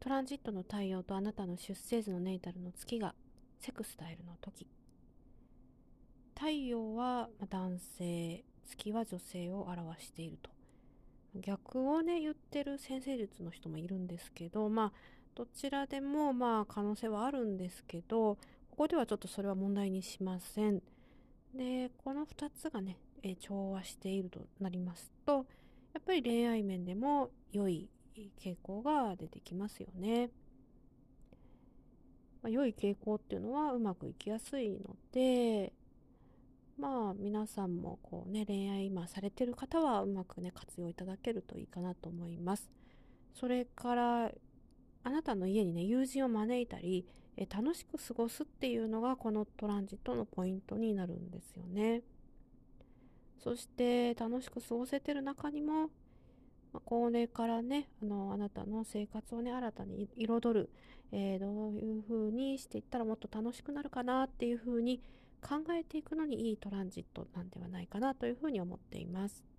トランジットの太陽とあなたの出生図のネイタルの月がセクスタイルの時。太陽は男性月は女性を表していると。逆をね言ってる先生術の人もいるんですけどまあどちらでもまあ可能性はあるんですけどここではちょっとそれは問題にしません。でこの2つがね、え調和しているとなりますとやっぱり恋愛面でも良い傾向が出てきますよね。まあ、良い傾向っていうのはうまくいきやすいのでまあ皆さんもこうね恋愛今されてる方はうまくね活用いただけるといいかなと思います。それからあなたの家にね友人を招いたりえ楽しく過ごすっていうのがこのトランジットのポイントになるんですよね。そして楽しく過ごせてる中にも、まあ、これからねあのあなたの生活をね新たに彩る、えー、どういう風にしていったらもっと楽しくなるかなっていう風に考えていくのにいいトランジットなんではないかなというふうに思っています。